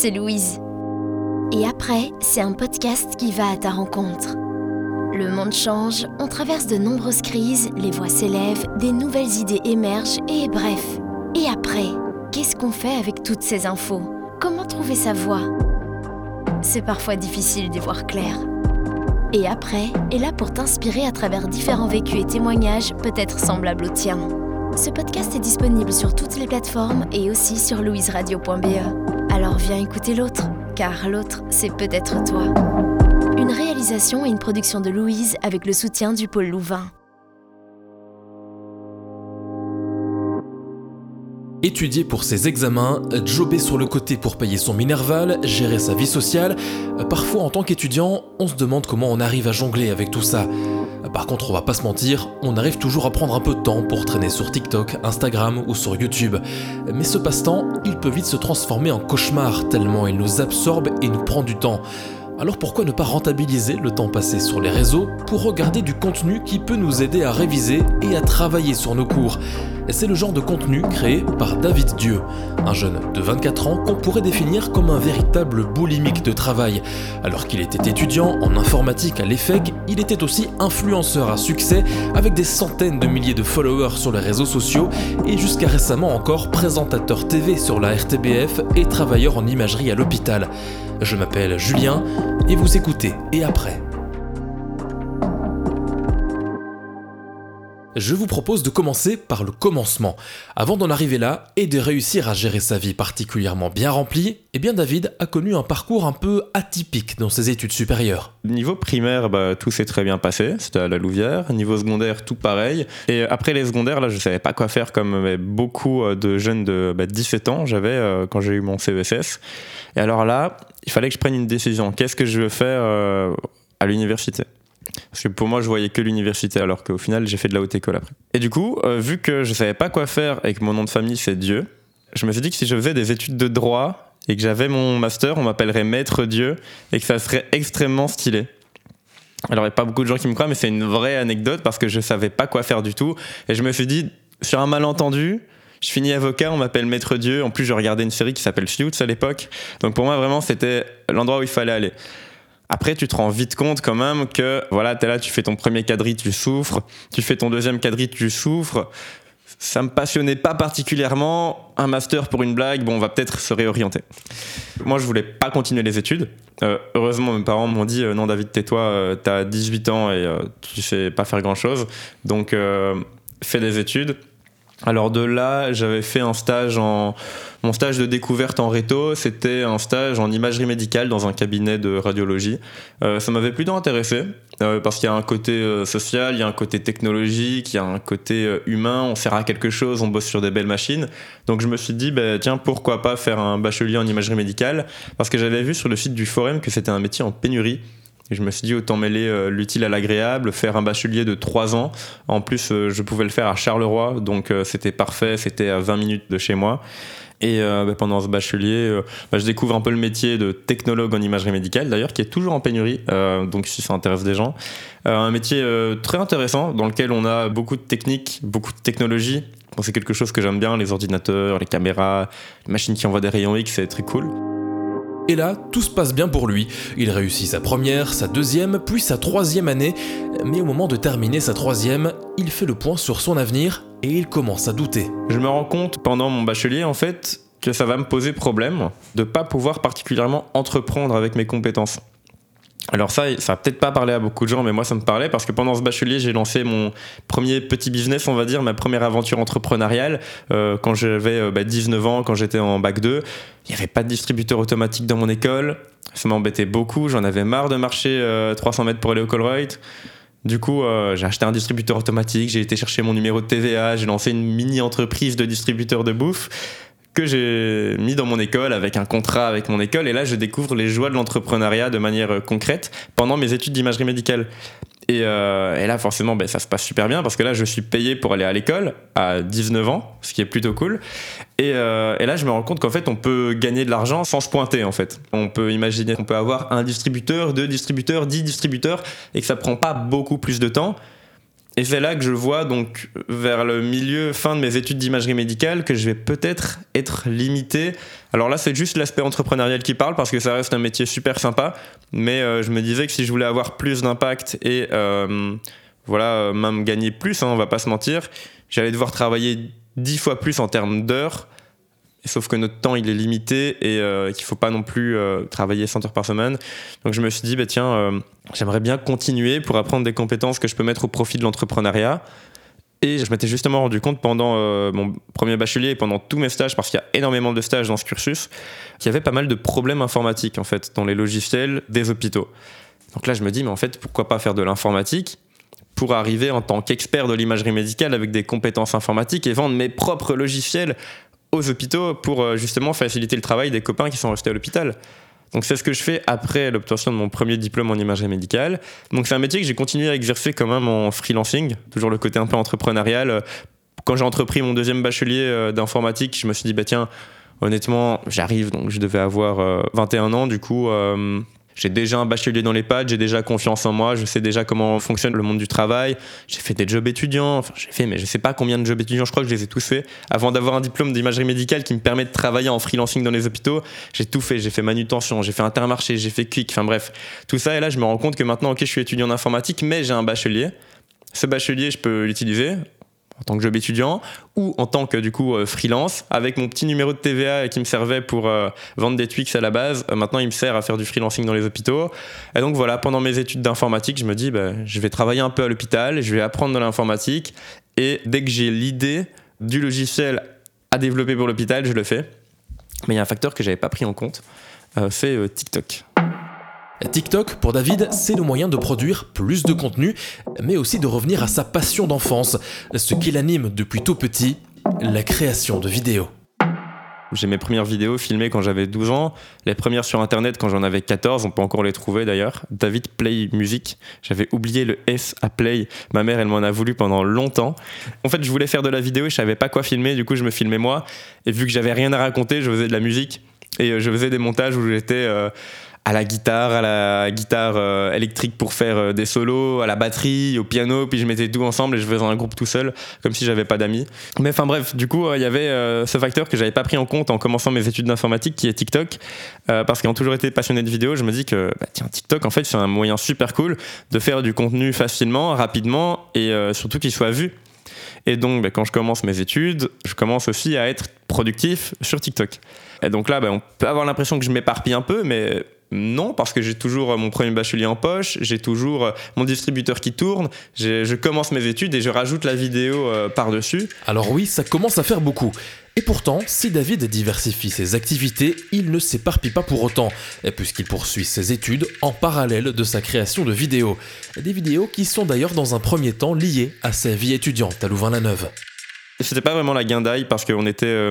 c'est Louise. Et après, c'est un podcast qui va à ta rencontre. Le monde change, on traverse de nombreuses crises, les voix s'élèvent, des nouvelles idées émergent et bref. Et après, qu'est-ce qu'on fait avec toutes ces infos? Comment trouver sa voie C'est parfois difficile d'y voir clair. Et après est là pour t'inspirer à travers différents vécus et témoignages peut-être semblables aux tiens. Ce podcast est disponible sur toutes les plateformes et aussi sur louiseradio.be. Alors viens écouter l'autre, car l'autre, c'est peut-être toi. Une réalisation et une production de Louise avec le soutien du pôle Louvain. Étudier pour ses examens, jobber sur le côté pour payer son minerval, gérer sa vie sociale. Parfois, en tant qu'étudiant, on se demande comment on arrive à jongler avec tout ça. Par contre, on va pas se mentir, on arrive toujours à prendre un peu de temps pour traîner sur TikTok, Instagram ou sur YouTube. Mais ce passe-temps, il peut vite se transformer en cauchemar tellement il nous absorbe et nous prend du temps. Alors pourquoi ne pas rentabiliser le temps passé sur les réseaux pour regarder du contenu qui peut nous aider à réviser et à travailler sur nos cours? C'est le genre de contenu créé par David Dieu, un jeune de 24 ans qu'on pourrait définir comme un véritable boulimique de travail. Alors qu'il était étudiant en informatique à l'EFEC, il était aussi influenceur à succès avec des centaines de milliers de followers sur les réseaux sociaux et jusqu'à récemment encore présentateur TV sur la RTBF et travailleur en imagerie à l'hôpital. Je m'appelle Julien et vous écoutez Et après Je vous propose de commencer par le commencement. Avant d'en arriver là et de réussir à gérer sa vie particulièrement bien remplie, eh bien David a connu un parcours un peu atypique dans ses études supérieures. Niveau primaire, bah, tout s'est très bien passé, c'était à la Louvière. Niveau secondaire, tout pareil. Et après les secondaires, là, je savais pas quoi faire comme beaucoup de jeunes de 17 bah, ans, j'avais euh, quand j'ai eu mon CESS. Et alors là, il fallait que je prenne une décision. Qu'est-ce que je veux faire euh, à l'université? Parce que pour moi, je voyais que l'université, alors qu'au final, j'ai fait de la haute école après. Et du coup, euh, vu que je savais pas quoi faire et que mon nom de famille c'est Dieu, je me suis dit que si je faisais des études de droit et que j'avais mon master, on m'appellerait Maître Dieu et que ça serait extrêmement stylé. Alors, il n'y a pas beaucoup de gens qui me croient, mais c'est une vraie anecdote parce que je savais pas quoi faire du tout. Et je me suis dit, sur un malentendu, je finis avocat, on m'appelle Maître Dieu. En plus, je regardais une série qui s'appelle Suits à l'époque. Donc pour moi, vraiment, c'était l'endroit où il fallait aller. Après, tu te rends vite compte quand même que, voilà, t'es là, tu fais ton premier quadri, tu souffres. Tu fais ton deuxième quadri, tu souffres. Ça me passionnait pas particulièrement. Un master pour une blague, bon, on va peut-être se réorienter. Moi, je voulais pas continuer les études. Euh, heureusement, mes parents m'ont dit, euh, non, David, tais-toi, euh, t'as 18 ans et tu sais pas faire grand-chose. Donc, fais des études. Alors de là, j'avais fait un stage en mon stage de découverte en réto, c'était un stage en imagerie médicale dans un cabinet de radiologie. Euh, ça m'avait plutôt intéressé euh, parce qu'il y a un côté euh, social, il y a un côté technologique, il y a un côté humain. On sert à quelque chose, on bosse sur des belles machines. Donc je me suis dit, bah, tiens, pourquoi pas faire un bachelier en imagerie médicale? Parce que j'avais vu sur le site du forum que c'était un métier en pénurie. Et je me suis dit autant mêler euh, l'utile à l'agréable, faire un bachelier de 3 ans. En plus, euh, je pouvais le faire à Charleroi, donc euh, c'était parfait, c'était à 20 minutes de chez moi. Et bah, pendant ce bachelier, bah, je découvre un peu le métier de technologue en imagerie médicale, d'ailleurs, qui est toujours en pénurie, donc si ça intéresse des gens. un métier très intéressant, dans lequel on a beaucoup de techniques, beaucoup de technologies. c'est quelque chose que j'aime bien, les ordinateurs, les caméras, les machines qui envoient des rayons X, c'est très cool. Et là, tout se passe bien pour lui. Il réussit sa première, sa deuxième, puis sa troisième année. Mais au moment de terminer sa troisième, il fait le point sur son avenir et il commence à douter. Je me rends compte pendant mon bachelier, en fait, que ça va me poser problème de pas pouvoir particulièrement entreprendre avec mes compétences. Alors ça, ça va peut-être pas parler à beaucoup de gens, mais moi ça me parlait parce que pendant ce bachelier, j'ai lancé mon premier petit business, on va dire, ma première aventure entrepreneuriale. Euh, quand j'avais 19 euh, bah, ans, quand j'étais en bac 2. Il n'y avait pas de distributeur automatique dans mon école, ça m'embêtait beaucoup, j'en avais marre de marcher 300 euh, mètres pour aller au Colruyt. Du coup, j'ai acheté un distributeur automatique, j'ai été chercher mon numéro de TVA, j'ai lancé une mini entreprise de distributeur de bouffe que j'ai mis dans mon école avec un contrat avec mon école. Et là, je découvre les joies de l'entrepreneuriat de manière euh, concrète pendant mes études d'imagerie médicale. Et, euh, et, là, forcément, ben, ça se passe super bien parce que là, je suis payé pour aller à l'école à 19 ans, ce qui est plutôt cool. Et, euh, et là, je me rends compte qu'en fait, on peut gagner de l'argent sans se pointer, en fait. On peut imaginer qu'on peut avoir un distributeur, deux distributeurs, dix distributeurs et que ça prend pas beaucoup plus de temps Et c'est là que je vois donc vers le milieu, fin de mes études d'imagerie médicale, que je vais peut-être être limité. Alors là, c'est juste l'aspect entrepreneurial qui parle parce que ça reste un métier super sympa. Mais euh, je me disais que si je voulais avoir plus d'impact et euh, voilà, même gagner plus, hein, on va pas se mentir, j'allais devoir travailler dix fois plus en termes d'heures sauf que notre temps il est limité et euh, qu'il faut pas non plus euh, travailler 100 heures par semaine. Donc je me suis dit, bah, tiens, euh, j'aimerais bien continuer pour apprendre des compétences que je peux mettre au profit de l'entrepreneuriat. Et je m'étais justement rendu compte pendant mon premier bachelier et pendant tous mes stages, parce qu'il y a énormément de stages dans ce cursus, qu'il y avait pas mal de problèmes informatiques en fait dans les logiciels des hôpitaux. Donc là, je me dis, mais en fait, pourquoi pas faire de l'informatique pour arriver en tant qu'expert de l'imagerie médicale avec des compétences informatiques et vendre mes propres logiciels aux hôpitaux pour euh, justement faciliter le travail des copains qui sont restés à l'hôpital. Donc c'est ce que je fais après l'obtention de mon premier diplôme en imagerie médicale. Donc c'est un métier que j'ai continué à exercer quand même en freelancing, toujours le côté un peu entrepreneurial. Quand j'ai entrepris mon deuxième bachelier euh, d'informatique, je me suis dit bah tiens, honnêtement, j'arrive donc je devais avoir 21 euh, ans du coup j'ai déjà un bachelier dans les pattes, j'ai déjà confiance en moi, je sais déjà comment fonctionne le monde du travail. J'ai fait des jobs étudiants, enfin j'ai fait, mais je sais pas combien de jobs étudiants, je crois que je les ai tous faits. Avant d'avoir un diplôme d'imagerie médicale qui me permet de travailler en freelancing dans les hôpitaux, j'ai tout fait. J'ai fait manutention, j'ai fait intermarché, j'ai fait quick, enfin bref, tout ça. Et là, je me rends compte que maintenant, ok, je suis étudiant en informatique, mais j'ai un bachelier. Ce bachelier, je peux l'utiliser en tant que job étudiant ou en tant que du coup euh, freelance avec mon petit numéro de TVA qui me servait pour euh, vendre des Twix à la base. Euh, maintenant, il me sert à faire du freelancing dans les hôpitaux. Et donc voilà, pendant mes études d'informatique, je me dis, bah, je vais travailler un peu à l'hôpital, je vais apprendre de l'informatique et dès que j'ai l'idée du logiciel à développer pour l'hôpital, je le fais. Mais il y a un facteur que j'avais pas pris en compte, c'est TikTok. TikTok, pour David, c'est le moyen de produire plus de contenu, mais aussi de revenir à sa passion d'enfance, ce qui l'anime depuis tout petit, la création de vidéos. J'ai mes premières vidéos filmées quand j'avais 12 ans, les premières sur internet quand j'en avais 14, on peut encore les trouver d'ailleurs. David Play Music, j'avais oublié le S à Play, ma mère elle m'en a voulu pendant longtemps. En fait je voulais faire de la vidéo et je savais pas quoi filmer, du coup je me filmais moi, et vu que j'avais rien à raconter, je faisais de la musique, et euh, je faisais des montages où j'étais... Euh, à la guitare, à la guitare euh, électrique pour faire euh, des solos, à la batterie, au piano, puis je mettais tout ensemble et je faisais un groupe tout seul, comme si j'avais pas d'amis. Mais enfin bref, du coup, euh, il y avait ce facteur que j'avais pas pris en compte en commençant mes études d'informatique, qui est TikTok, parce qu'ayant toujours été passionné de vidéo, je me dis que bah, tiens, TikTok, en fait, c'est un moyen super cool de faire du contenu facilement, rapidement et surtout qu'il soit vu. Et donc, bah, quand je commence mes études, je commence aussi à être productif sur TikTok. Et donc là, bah, on peut avoir l'impression que je m'éparpille un peu, mais non, parce que j'ai toujours euh, mon premier bachelier en poche, j'ai toujours euh, mon distributeur qui tourne, je commence mes études et je rajoute la vidéo euh, par-dessus. Alors oui, ça commence à faire beaucoup. Et pourtant, si David diversifie ses activités, il ne s'éparpille pas pour autant, puisqu'il poursuit ses études en parallèle de sa création de vidéos. Des vidéos qui sont d'ailleurs dans un premier temps liées à sa vie étudiante à Louvain-la-Neuve. C'était pas vraiment la guindaille parce qu'on était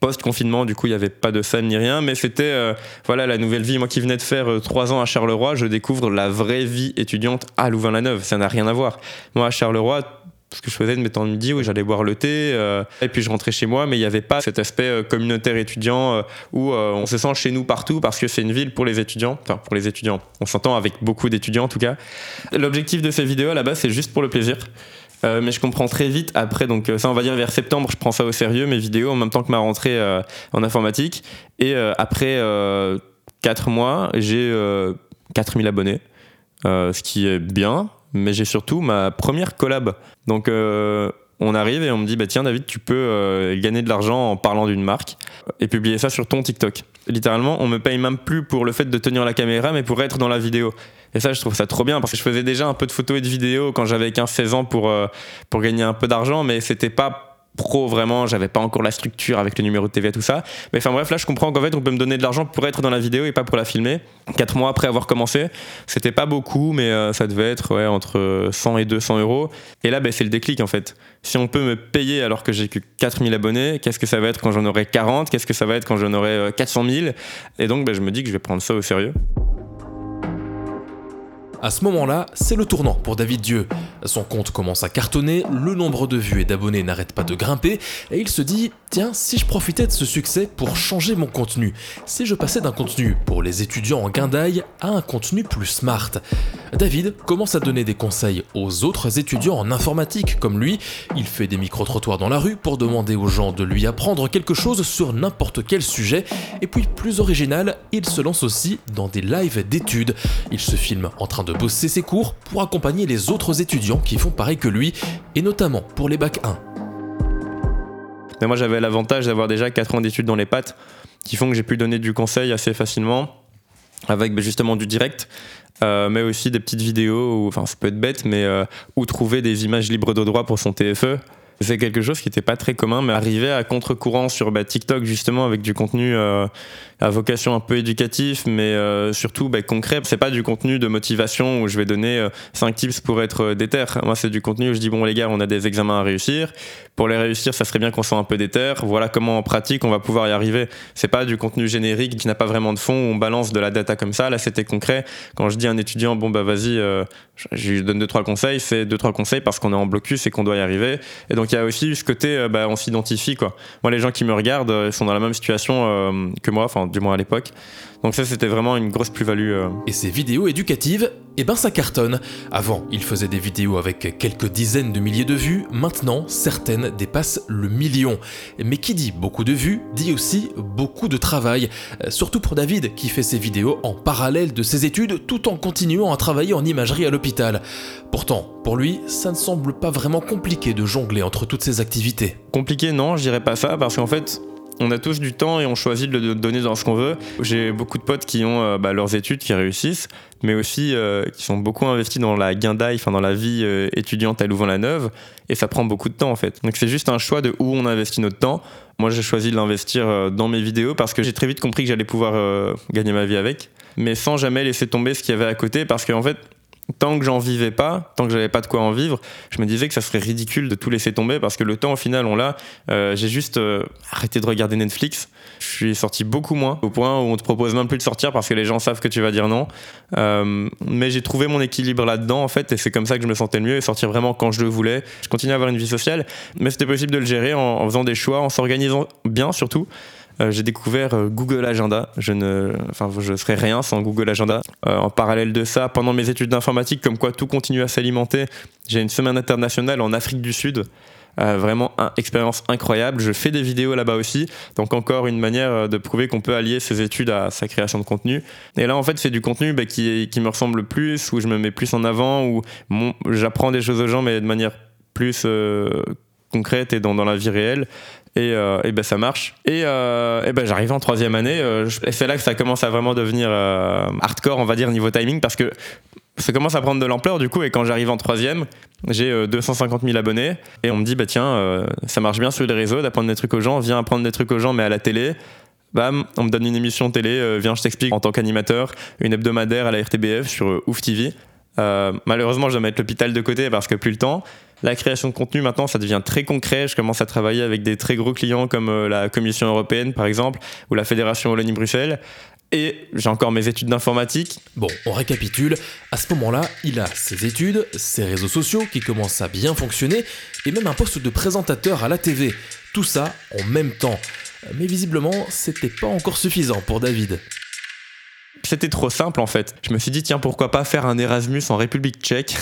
post-confinement, du coup, il n'y avait pas de scène ni rien, mais c'était euh, voilà la nouvelle vie. Moi qui venais de faire euh, trois ans à Charleroi, je découvre la vraie vie étudiante à Louvain-la-Neuve. Ça n'a rien à voir. Moi, à Charleroi, ce que je faisais de mes temps midi, où j'allais boire le thé, euh, et puis je rentrais chez moi, mais il n'y avait pas cet aspect communautaire étudiant où on se sent chez nous partout parce que c'est une ville pour les étudiants, enfin pour les étudiants. On s'entend avec beaucoup d'étudiants en tout cas. L'objectif de ces vidéos à la base, c'est juste pour le plaisir. Euh, mais je comprends très vite après, donc euh, ça on va dire vers septembre, je prends ça au sérieux, mes vidéos en même temps que ma rentrée euh, en informatique. Et après 4 mois, j'ai 4000 abonnés, ce qui est bien, mais j'ai surtout ma première collab. Donc on arrive et on me dit bah tiens David tu peux gagner de l'argent en parlant d'une marque et publier ça sur ton TikTok. Littéralement on me paye même plus pour le fait de tenir la caméra mais pour être dans la vidéo. Et ça, je trouve ça trop bien parce que je faisais déjà un peu de photos et de vidéos quand j'avais 15-16 ans pour, euh, pour gagner un peu d'argent, mais c'était pas pro vraiment, j'avais pas encore la structure avec le numéro de TV et tout ça. Mais enfin bref, là je comprends qu'en fait on peut me donner de l'argent pour être dans la vidéo et pas pour la filmer. Quatre mois après avoir commencé, c'était pas beaucoup, mais euh, ça devait être ouais, entre 100 et 200 euros. Et là ben, c'est le déclic en fait. Si on peut me payer alors que j'ai que 4000 abonnés, qu'est-ce que ça va être quand j'en aurai 40 Qu'est-ce que ça va être quand j'en aurai 400 000 Et donc ben, je me dis que je vais prendre ça au sérieux. À ce moment-là, c'est le tournant pour David Dieu. Son compte commence à cartonner, le nombre de vues et d'abonnés n'arrête pas de grimper, et il se dit Tiens, si je profitais de ce succès pour changer mon contenu, si je passais d'un contenu pour les étudiants en guindaille à un contenu plus smart. David commence à donner des conseils aux autres étudiants en informatique comme lui. Il fait des micro-trottoirs dans la rue pour demander aux gens de lui apprendre quelque chose sur n'importe quel sujet. Et puis, plus original, il se lance aussi dans des lives d'études. Il se filme en train de bosser ses cours pour accompagner les autres étudiants qui font pareil que lui, et notamment pour les bacs 1. Mais moi, j'avais l'avantage d'avoir déjà 4 ans d'études dans les pattes qui font que j'ai pu donner du conseil assez facilement avec ben, justement du direct. Euh, mais aussi des petites vidéos, enfin ça peut être bête, mais euh, où trouver des images libres de droit pour son TFE. C'est quelque chose qui n'était pas très commun, mais arriver à contre-courant sur bah, TikTok justement avec du contenu euh, à vocation un peu éducatif, mais euh, surtout bah, concret. C'est pas du contenu de motivation où je vais donner 5 euh, tips pour être euh, déter. Moi, c'est du contenu où je dis bon les gars, on a des examens à réussir. Pour les réussir, ça serait bien qu'on soit un peu déter. Voilà comment en pratique on va pouvoir y arriver. C'est pas du contenu générique qui n'a pas vraiment de fond où on balance de la data comme ça. Là, c'était concret. Quand je dis à un étudiant bon bah vas-y, je lui donne deux trois conseils, c'est deux trois conseils parce qu'on est en blocus et qu'on doit y arriver. Et donc il y a aussi ce côté, bah, on s'identifie quoi. Moi, les gens qui me regardent, ils sont dans la même situation que moi. Enfin, du moins à l'époque. Donc ça, c'était vraiment une grosse plus-value. Euh. Et ces vidéos éducatives, eh ben ça cartonne. Avant, il faisait des vidéos avec quelques dizaines de milliers de vues, maintenant, certaines dépassent le million. Mais qui dit beaucoup de vues, dit aussi beaucoup de travail. Euh, surtout pour David, qui fait ses vidéos en parallèle de ses études, tout en continuant à travailler en imagerie à l'hôpital. Pourtant, pour lui, ça ne semble pas vraiment compliqué de jongler entre toutes ces activités. Compliqué, non, je dirais pas ça, parce qu'en fait, on a tous du temps et on choisit de le donner dans ce qu'on veut. J'ai beaucoup de potes qui ont euh, bah, leurs études, qui réussissent, mais aussi euh, qui sont beaucoup investis dans la guindaille, enfin dans la vie euh, étudiante à Louvain-la-Neuve, et ça prend beaucoup de temps en fait. Donc c'est juste un choix de où on investit notre temps. Moi j'ai choisi de l'investir dans mes vidéos parce que j'ai très vite compris que j'allais pouvoir gagner ma vie avec, mais sans jamais laisser tomber ce qu'il y avait à côté, parce qu'en fait tant que j'en vivais pas, tant que j'avais pas de quoi en vivre, je me disais que ça serait ridicule de tout laisser tomber parce que le temps au final on l'a. Euh, j'ai juste euh, arrêté de regarder Netflix. Je suis sorti beaucoup moins au point où on te propose même plus de sortir parce que les gens savent que tu vas dire non. Euh, mais j'ai trouvé mon équilibre là-dedans en fait et c'est comme ça que je me sentais le mieux et sortir vraiment quand je le voulais. Je continuais à avoir une vie sociale, mais c'était possible de le gérer en, en faisant des choix, en s'organisant bien surtout. Euh, j'ai découvert euh, Google Agenda. Je ne, enfin, je serais rien sans Google Agenda. Euh, en parallèle de ça, pendant mes études d'informatique, comme quoi tout continue à s'alimenter, j'ai une semaine internationale en Afrique du Sud. vraiment une expérience incroyable. Je fais des vidéos là-bas aussi, donc encore une manière de prouver qu'on peut allier ses études à sa création de contenu. Et là, en fait, c'est du contenu bah, qui, me ressemble plus, où je me mets plus en avant, où j'apprends des choses aux gens, mais de manière plus concrète et dans la vie réelle. Euh, et, ben ça marche. Et, euh, ben j'arrive en troisième année. Euh, et c'est là que ça commence à vraiment devenir hardcore, on va dire, niveau timing, parce que ça commence à prendre de l'ampleur du coup. Et quand j'arrive en troisième, j'ai 250 000 abonnés. Et on me dit, bah tiens, ça marche bien sur les réseaux d'apprendre des trucs aux gens. Viens apprendre des trucs aux gens, mais à la télé. Bam, on me donne une émission télé, viens, je t'explique en tant qu'animateur, une hebdomadaire à la RTBF sur Ouf TV. Malheureusement, je dois mettre l'hôpital de côté parce que plus le temps. La création de contenu, maintenant, ça devient très concret. Je commence à travailler avec des très gros clients comme euh, la Commission européenne, par exemple, ou la Fédération Wallonie-Bruxelles. Et j'ai encore mes études d'informatique. Bon, on récapitule. À ce moment-là, il a ses études, ses réseaux sociaux qui commencent à bien fonctionner, et même un poste de présentateur à la TV. Tout ça en même temps. Mais visiblement, c'était pas encore suffisant pour David. C'était trop simple en fait. Je me suis dit, tiens, pourquoi pas faire un Erasmus en République tchèque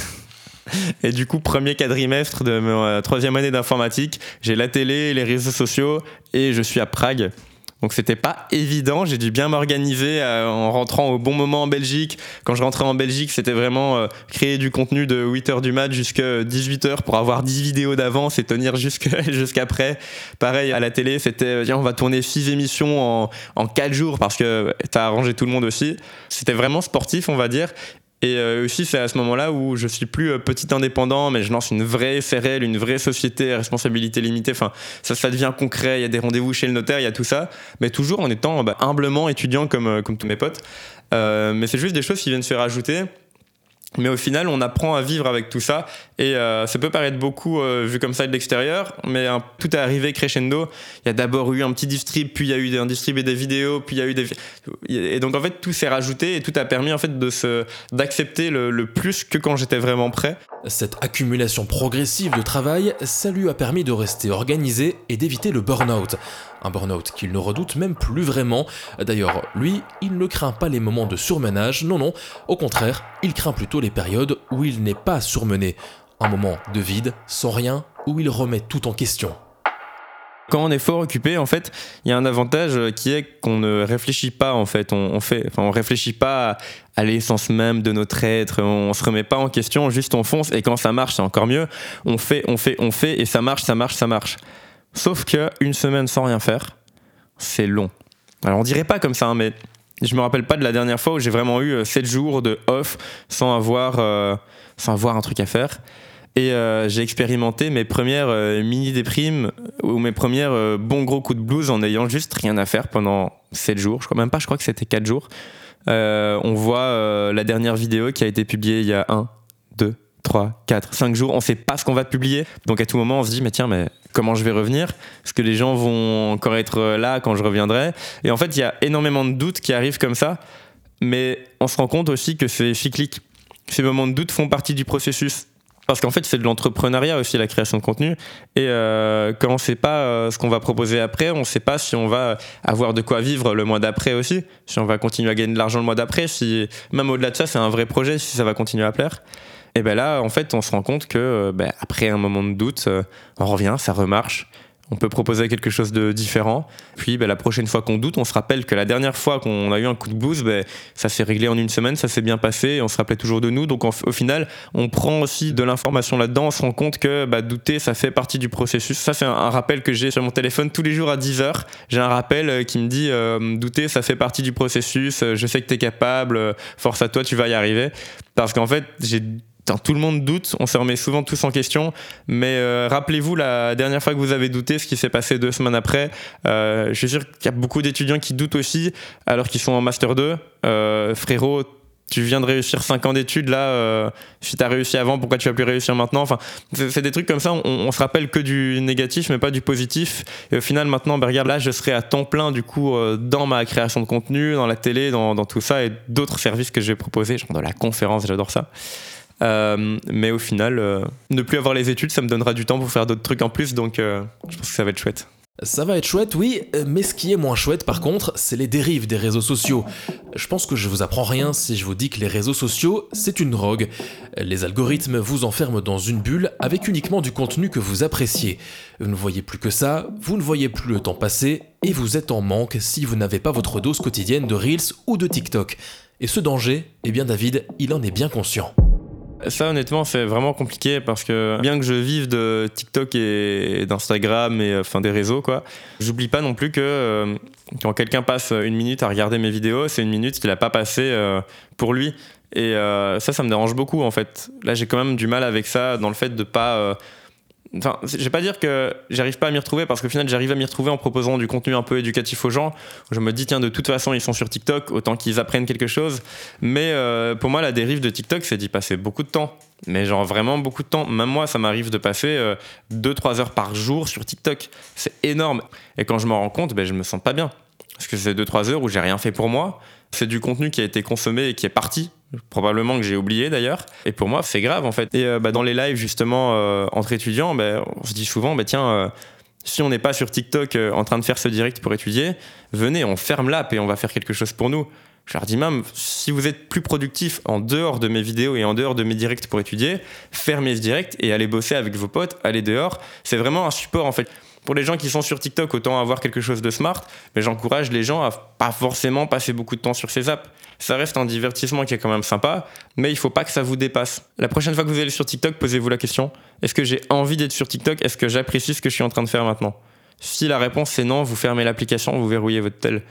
et du coup, premier quadrimestre de ma troisième année d'informatique, j'ai la télé, les réseaux sociaux et je suis à Prague. Donc c'était pas évident, j'ai dû bien m'organiser euh, en rentrant au bon moment en Belgique. Quand je rentrais en Belgique, c'était vraiment euh, créer du contenu de 8h du mat jusqu'à 18h pour avoir 10 vidéos d'avance et tenir jusqu'après. Pareil à la télé, c'était on va tourner 6 émissions en, en 4 jours parce que t'as arrangé tout le monde aussi. C'était vraiment sportif, on va dire. Et euh, aussi, c'est à ce moment-là où je suis plus euh, petit indépendant, mais je lance une vraie SRL, une vraie société à responsabilité limitée. Enfin, ça, ça devient concret. Il y a des rendez-vous chez le notaire, il y a tout ça, mais toujours en étant bah, humblement étudiant comme, euh, comme tous mes potes. mais c'est juste des choses qui viennent se rajouter. Mais au final, on apprend à vivre avec tout ça. Et euh, ça peut paraître beaucoup euh, vu comme ça de l'extérieur, mais tout est arrivé crescendo. Il y a d'abord eu un petit distrib, puis il y a eu un distrib et des vidéos, puis il y a eu des. Et donc en fait, tout s'est rajouté et tout a permis en fait de d'accepter le, le plus que quand j'étais vraiment prêt. Cette accumulation progressive de travail, ça lui a permis de rester organisé et d'éviter le burn-out. Un burn-out qu'il ne redoute même plus vraiment. D'ailleurs, lui, il ne craint pas les moments de surmenage, non, non. Au contraire, il craint plutôt les périodes où il n'est pas surmené. Un moment de vide, sans rien, où il remet tout en question. Quand on est fort occupé, en fait, il y a un avantage qui est qu'on ne réfléchit pas, en fait. On, on réfléchit pas à, l'essence même de notre être. On se remet pas en question, juste on fonce. Et quand ça marche, c'est encore mieux. On fait, on fait, on fait, et ça marche, ça marche, ça marche. Sauf que une semaine sans rien faire, c'est long. Alors on dirait pas comme ça, hein, mais je me rappelle pas de la dernière fois où j'ai vraiment eu 7 euh, jours de off sans avoir, euh, sans avoir un truc à faire. Et euh, j'ai expérimenté mes premières mini déprimes ou mes premières bons gros coups de blues en ayant juste rien à faire pendant 7 jours. Je crois même pas, je crois que c'était 4 jours. on voit la dernière vidéo qui a été publiée il y a 1, 2, 3, 4, 5 jours. On sait pas ce qu'on va publier. Donc à tout moment, on se dit, mais tiens, mais comment je vais revenir? Est-ce que les gens vont encore être là quand je reviendrai? Et en fait, il y a énormément de doutes qui arrivent comme ça, mais on se rend compte aussi que c'est cyclique. Ces moments de doute font partie du processus. Parce qu'en fait, c'est de l'entrepreneuriat aussi, la création de contenu. Et euh, quand on ne sait pas euh, ce qu'on va proposer après, on ne sait pas si on va avoir de quoi vivre le mois d'après aussi, si on va continuer à gagner de l'argent le mois d'après, si même au-delà de ça, c'est un vrai projet, si ça va continuer à plaire. Et ben là, en fait, on se rend compte que euh, ben, après un moment de doute, euh, on revient, ça remarche. On peut proposer quelque chose de différent. Puis ben, la prochaine fois qu'on doute, on se rappelle que la dernière fois qu'on a eu un coup de blues, ben, ça s'est réglé en une semaine, ça s'est bien passé, on se rappelait toujours de nous. Donc au final, on prend aussi de l'information là-dedans, on se rend compte que douter, ça fait partie du processus. Ça, c'est un, rappel que j'ai sur mon téléphone tous les jours à 10h. J'ai un rappel euh, qui me dit douter, ça fait partie du processus, je sais que tu es capable, force à toi, tu vas y arriver. Parce qu'en fait, j'ai tout le monde doute, on se remet souvent tous en question, mais euh, rappelez-vous la dernière fois que vous avez douté, ce qui s'est passé deux semaines après. Euh, je suis sûr qu'il y a beaucoup d'étudiants qui doutent aussi, alors qu'ils sont en Master 2. Euh, frérot, tu viens de réussir 5 ans d'études, là, si tu as réussi avant, pourquoi tu vas plus réussir maintenant? Enfin, c'est des trucs comme ça, on, se rappelle que du négatif, mais pas du positif. Et au final, maintenant, ben, regarde, là, je serai à temps plein, du coup, dans ma création de contenu, dans la télé, dans, dans tout ça, et d'autres services que je vais proposer, genre de la conférence, j'adore ça. Euh, mais au final, euh, ne plus avoir les études, ça me donnera du temps pour faire d'autres trucs en plus, donc euh, je pense que ça va être chouette. Ça va être chouette, oui, mais ce qui est moins chouette par contre, c'est les dérives des réseaux sociaux. Je pense que je vous apprends rien si je vous dis que les réseaux sociaux, c'est une drogue. Les algorithmes vous enferment dans une bulle avec uniquement du contenu que vous appréciez. Vous ne voyez plus que ça, vous ne voyez plus le temps passer, et vous êtes en manque si vous n'avez pas votre dose quotidienne de Reels ou de TikTok. Et ce danger, eh bien David, il en est bien conscient. Ça, honnêtement, c'est vraiment compliqué parce que bien que je vive de TikTok et d'Instagram et enfin des réseaux, quoi, j'oublie pas non plus que euh, quand quelqu'un passe une minute à regarder mes vidéos, c'est une minute qu'il a pas passé euh, pour lui. Et euh, ça, ça me dérange beaucoup en fait. Là, j'ai quand même du mal avec ça dans le fait de pas Enfin, je vais pas dire que j'arrive pas à m'y retrouver parce qu'au final j'arrive à m'y retrouver en proposant du contenu un peu éducatif aux gens. Je me dis tiens de toute façon ils sont sur TikTok, autant qu'ils apprennent quelque chose. Mais euh, pour moi la dérive de TikTok c'est d'y passer beaucoup de temps. Mais genre vraiment beaucoup de temps. Même moi ça m'arrive de passer 2-3 euh, heures par jour sur TikTok. C'est énorme. Et quand je m'en rends compte, ben, je me sens pas bien. Parce que c'est 2-3 heures où j'ai rien fait pour moi. C'est du contenu qui a été consommé et qui est parti probablement que j'ai oublié d'ailleurs. Et pour moi, c'est grave en fait. Et euh, bah, dans les lives justement euh, entre étudiants, bah, on se dit souvent, bah, tiens, euh, si on n'est pas sur TikTok en train de faire ce direct pour étudier, venez, on ferme l'app et on va faire quelque chose pour nous. Je leur dis même, si vous êtes plus productif en dehors de mes vidéos et en dehors de mes directs pour étudier, fermez ce direct et allez bosser avec vos potes, allez dehors. C'est vraiment un support en fait pour les gens qui sont sur TikTok, autant avoir quelque chose de smart, mais j'encourage les gens à pas forcément passer beaucoup de temps sur ces apps. Ça reste un divertissement qui est quand même sympa, mais il faut pas que ça vous dépasse. La prochaine fois que vous allez sur TikTok, posez-vous la question est-ce que j'ai envie d'être sur TikTok? Est-ce que j'apprécie ce que je suis en train de faire maintenant? Si la réponse c'est non, vous fermez l'application, vous verrouillez votre tel.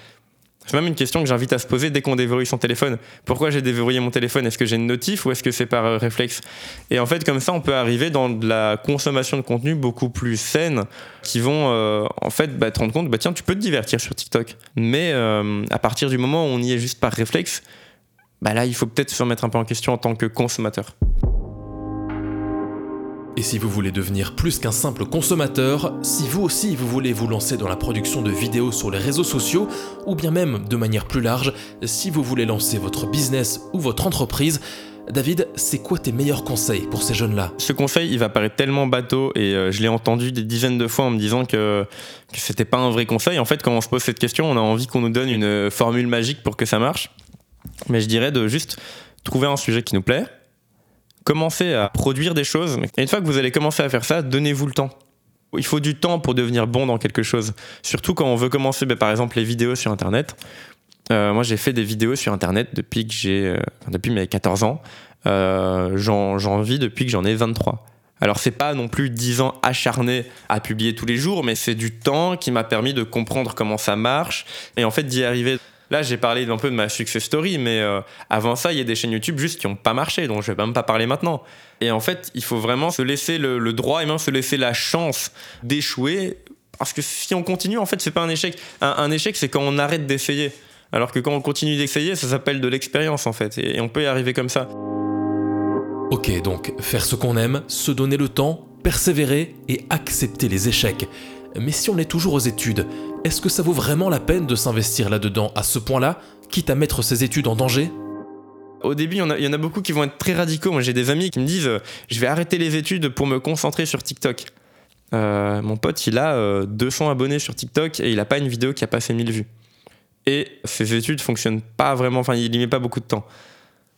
C'est même une question que j'invite à se poser dès qu'on déverrouille son téléphone. Pourquoi j'ai déverrouillé mon téléphone? Est-ce que j'ai une notif ou est-ce que c'est par euh, réflexe? Et en fait, comme ça, on peut arriver dans de la consommation de contenu beaucoup plus saine qui vont euh, en fait bah, te rendre compte, bah, tiens, tu peux te divertir sur TikTok. Mais euh, à partir du moment où on y est juste par réflexe, bah là, il faut peut-être se remettre un peu en question en tant que consommateur. Et si vous voulez devenir plus qu'un simple consommateur, si vous aussi vous voulez vous lancer dans la production de vidéos sur les réseaux sociaux, ou bien même de manière plus large, si vous voulez lancer votre business ou votre entreprise, David, c'est quoi tes meilleurs conseils pour ces jeunes-là? Ce conseil, il va paraître tellement bateau et euh, je l'ai entendu des dizaines de fois en me disant que, que c'était pas un vrai conseil. En fait, quand on se pose cette question, on a envie qu'on nous donne une formule magique pour que ça marche. Mais je dirais de juste trouver un sujet qui nous plaît, commencez à produire des choses. Et une fois que vous allez commencer à faire ça, donnez-vous le temps. Il faut du temps pour devenir bon dans quelque chose. Surtout quand on veut commencer, ben, par exemple, les vidéos sur Internet. Euh, moi, j'ai fait des vidéos sur Internet depuis que j'ai, euh, depuis mes 14 ans. Euh, j'en vis depuis que j'en ai 23. Alors c'est pas non plus 10 ans acharnés à publier tous les jours, mais c'est du temps qui m'a permis de comprendre comment ça marche et en fait d'y arriver. Là, j'ai parlé un peu de ma success story, mais euh, avant ça, il y a des chaînes YouTube juste qui n'ont pas marché, dont je vais même pas parler maintenant. Et en fait, il faut vraiment se laisser le, droit et même se laisser la chance d'échouer, parce que si on continue, en fait, c'est pas un échec. Un, échec, c'est quand on arrête d'essayer. Alors que quand on continue d'essayer, ça s'appelle de l'expérience, en fait, et on peut y arriver comme ça. Ok, donc faire ce qu'on aime, se donner le temps, persévérer et accepter les échecs. Mais si on est toujours aux études, est-ce que ça vaut vraiment la peine de s'investir là-dedans à ce point-là, quitte à mettre ses études en danger? Au début, il y, en a, beaucoup qui vont être très radicaux. Moi, j'ai des amis qui me disent euh, Je vais arrêter les études pour me concentrer sur TikTok. Euh, mon pote, il a 200 euh, abonnés sur TikTok et il n'a pas une vidéo qui a passé 1000 vues. Et ses études fonctionnent pas vraiment, enfin, il n'y met pas beaucoup de temps.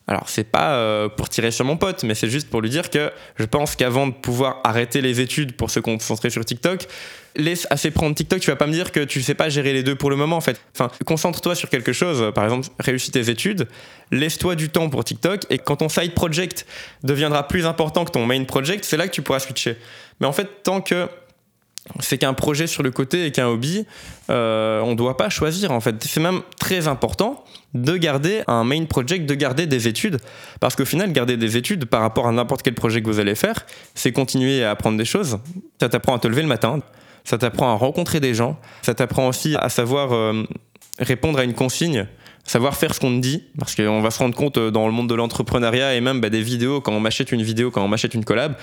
Alors, c'est pas euh, pour tirer sur mon pote, mais c'est juste pour lui dire que je pense qu'avant de pouvoir arrêter les études pour se concentrer sur TikTok, laisse assez prendre TikTok. Tu vas pas me dire que tu sais pas gérer les deux pour le moment, en fait. Enfin, concentre-toi sur quelque chose. Par exemple, réussis tes études, laisse-toi du temps pour TikTok, et quand ton side project deviendra plus important que ton main project, c'est là que tu pourras switcher. Mais en fait, tant que c'est qu'un projet sur le côté et qu'un hobby, euh, on ne doit pas choisir en fait. C'est même très important de garder un main project, de garder des études. Parce qu'au final, garder des études par rapport à n'importe quel projet que vous allez faire, c'est continuer à apprendre des choses. Ça t'apprend à te lever le matin, ça t'apprend à rencontrer des gens, ça t'apprend aussi à savoir euh, répondre à une consigne savoir faire ce qu'on te dit, parce qu'on va se rendre compte euh, dans le monde de l'entrepreneuriat et même bah, des vidéos, quand on m'achète une vidéo, quand on m'achète une collab,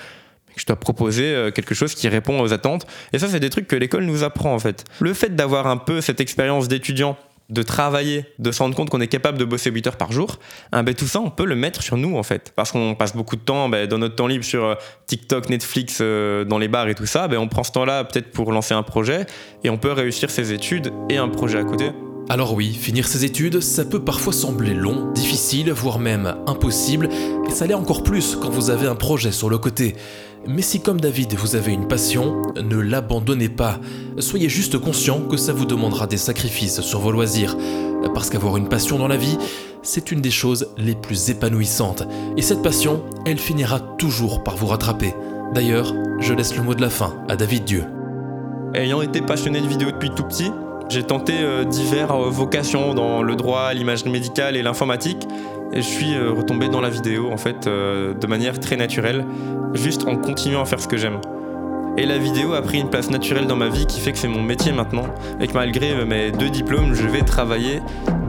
je dois proposer euh, quelque chose qui répond aux attentes. Et ça, c'est des trucs que l'école nous apprend en fait. Le fait d'avoir un peu cette expérience d'étudiant, de travailler, de se rendre compte qu'on est capable de bosser 8 heures par jour, hein, ben, tout ça, on peut le mettre sur nous en fait. Parce qu'on passe beaucoup de temps ben, dans notre temps libre sur euh, TikTok, Netflix, euh, dans les bars et tout ça, ben, on prend ce temps-là peut-être pour lancer un projet et on peut réussir ses études et un projet à côté. Alors oui, finir ses études, ça peut parfois sembler long, difficile, voire même impossible, et ça l'est encore plus quand vous avez un projet sur le côté. Mais si comme David vous avez une passion, ne l'abandonnez pas. Soyez juste conscient que ça vous demandera des sacrifices sur vos loisirs. Parce qu'avoir une passion dans la vie, c'est une des choses les plus épanouissantes. Et cette passion, elle finira toujours par vous rattraper. D'ailleurs, je laisse le mot de la fin à David Dieu. Ayant été passionné de vidéo depuis tout petit, j'ai tenté euh, divers euh, vocations dans le droit, l'imagerie médicale et l'informatique. Et je suis euh, retombé dans la vidéo en fait de manière très naturelle juste en continuant à faire ce que j'aime. Et la vidéo a pris une place naturelle dans ma vie qui fait que c'est mon métier maintenant et que malgré mes deux diplômes, je vais travailler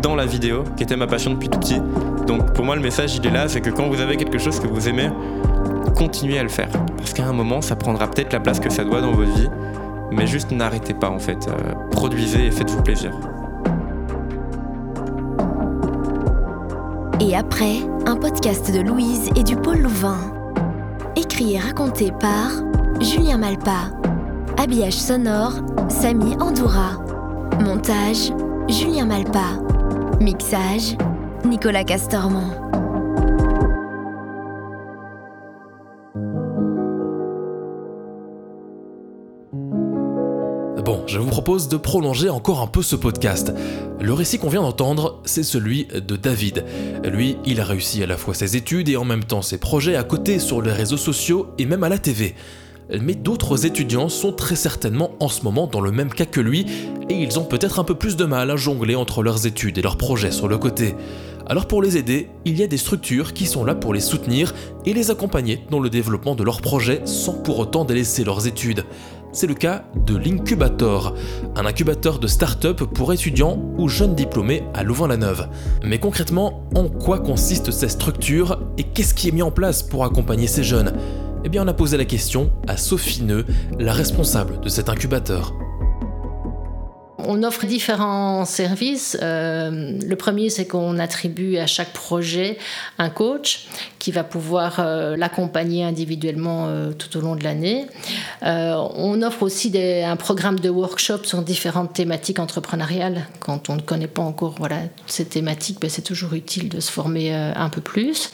dans la vidéo, qui était ma passion depuis tout petit. Donc pour moi, le message, il est là, c'est que quand vous avez quelque chose que vous aimez, continuez à le faire. Parce qu'à un moment, ça prendra peut-être la place que ça doit dans votre vie. Mais juste n'arrêtez pas en fait. Euh, produisez et faites-vous plaisir. Et après, un podcast de Louise et du Pôle Louvain écrit et raconté par Julien Malpa. Habillage sonore, Samy Andoura. Montage, Julien Malpa. Mixage, Nicolas Castormont. Bon, je vous propose de prolonger encore un peu ce podcast. Le récit qu'on vient d'entendre, c'est celui de David. Lui, il a réussi à la fois ses études et en même temps ses projets à côté sur les réseaux sociaux et même à la TV. Mais d'autres étudiants sont très certainement en ce moment dans le même cas que lui, et ils ont peut-être un peu plus de mal à jongler entre leurs études et leurs projets sur le côté. Alors pour les aider, il y a des structures qui sont là pour les soutenir et les accompagner dans le développement de leurs projets sans pour autant délaisser leurs études. C'est le cas de l'Incubator, un incubateur de start-up pour étudiants ou jeunes diplômés à Louvain-la-Neuve. Mais concrètement, en quoi consiste cette structure et qu'est-ce qui est mis en place pour accompagner ces jeunes? Eh bien, on a posé la question à Sophie Neu, la responsable de cet incubateur on offre différents services. Euh, le premier, c'est qu'on attribue à chaque projet un coach qui va pouvoir euh, l'accompagner individuellement euh, tout au long de l'année. on offre aussi un programme de workshop sur différentes thématiques entrepreneuriales. Quand on ne connaît pas encore voilà, ces thématiques, ben, c'est toujours utile de se former un peu plus.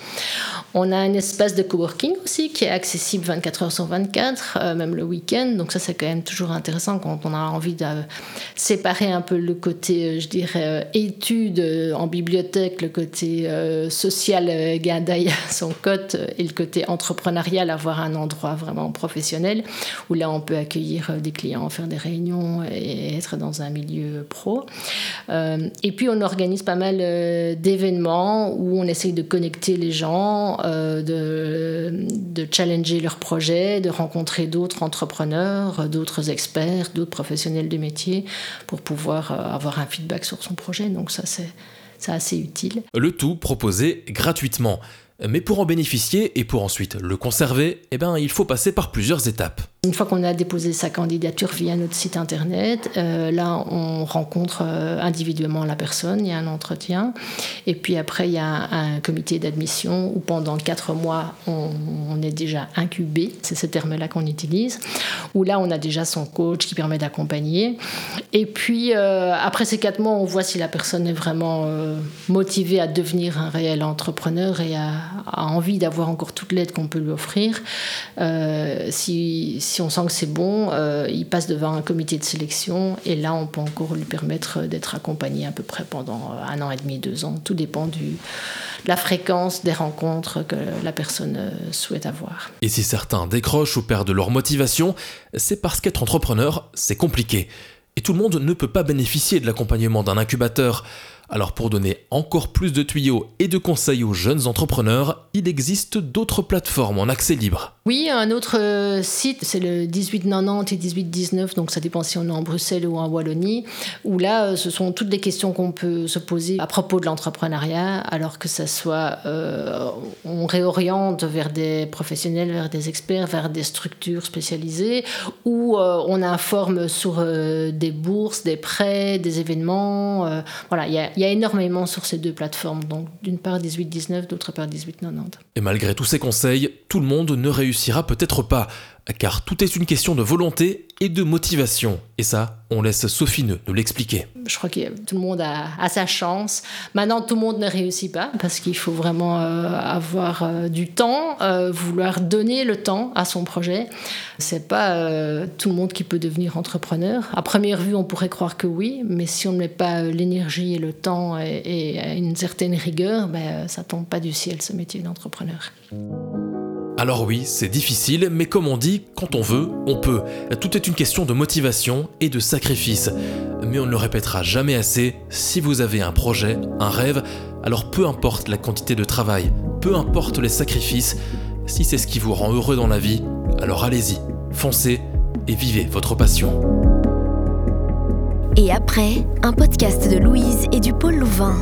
On a un espace de coworking aussi qui est accessible 24 heures sur 24, même le week-end. Donc ça, c'est quand même toujours intéressant quand on a envie de séparer un peu le côté, euh, je dirais, euh, études euh, en bibliothèque, le côté social, Gandaï son cote, et le côté entrepreneurial, avoir un endroit vraiment professionnel où là on peut accueillir des clients, faire des réunions et être dans un milieu pro. et puis on organise pas mal d'événements où on essaye de connecter les gens, de, de challenger leurs projets, de rencontrer d'autres entrepreneurs, d'autres experts, d'autres professionnels du métier pour pouvoir euh, avoir un feedback sur son projet. Donc ça, c'est assez utile. Le tout proposé gratuitement. Mais pour en bénéficier et pour ensuite le conserver, eh ben, il faut passer par plusieurs étapes. Une fois qu'on a déposé sa candidature via notre site internet, euh, là on rencontre euh, individuellement la personne, il y a un entretien, et puis après il y a un, comité d'admission où pendant quatre mois on, est déjà incubé, c'est ce terme-là qu'on utilise, où là on a déjà son coach qui permet d'accompagner, et puis euh, après ces quatre mois on voit si la personne est vraiment motivée à devenir un réel entrepreneur et a, envie d'avoir encore toute l'aide qu'on peut lui offrir. si on sent que c'est bon, euh, il passe devant un comité de sélection et là, on peut encore lui permettre d'être accompagné à peu près pendant un an et demi, deux ans. Tout dépend de la fréquence des rencontres que la personne euh, souhaite avoir. Et si certains décrochent ou perdent leur motivation, c'est parce qu'être entrepreneur, c'est compliqué. Et tout le monde ne peut pas bénéficier de l'accompagnement d'un incubateur. Alors pour donner encore plus de tuyaux et de conseils aux jeunes entrepreneurs, il existe d'autres plateformes en accès libre. Oui, un autre euh, site, c'est le 1890 et 1819, donc ça dépend si on est en Bruxelles ou en Wallonie, où là, euh, ce sont toutes les questions qu'on peut se poser à propos de l'entrepreneuriat, alors que ça soit, euh, on réoriente vers des professionnels, vers des experts, vers des structures spécialisées, ou on informe sur des bourses, des prêts, des événements. voilà, il il y a énormément sur ces deux plateformes, donc d'une part 18-19, d'autre part 18-90. Et malgré tous ces conseils, tout le monde ne réussira peut-être pas car tout est une question de volonté et de motivation. Et ça, on laisse Sophie nous l'expliquer. Je crois que tout le monde a, sa chance. Maintenant, tout le monde ne réussit pas parce qu'il faut vraiment euh, avoir euh, du temps, euh, vouloir donner le temps à son projet. C'est pas tout le monde qui peut devenir entrepreneur. À première vue, on pourrait croire que oui, mais si on ne met pas l'énergie et le temps et, une certaine rigueur, ben, ça tombe pas du ciel ce métier d'entrepreneur. Alors oui, c'est difficile, mais comme on dit, quand on veut, on peut. Tout est une question de motivation et de sacrifice. Mais on ne le répétera jamais assez, si vous avez un projet, un rêve, alors peu importe la quantité de travail, peu importe les sacrifices, si c'est ce qui vous rend heureux dans la vie, alors allez-y, foncez et vivez votre passion. Et après, un podcast de Louise et du Pôle Louvain.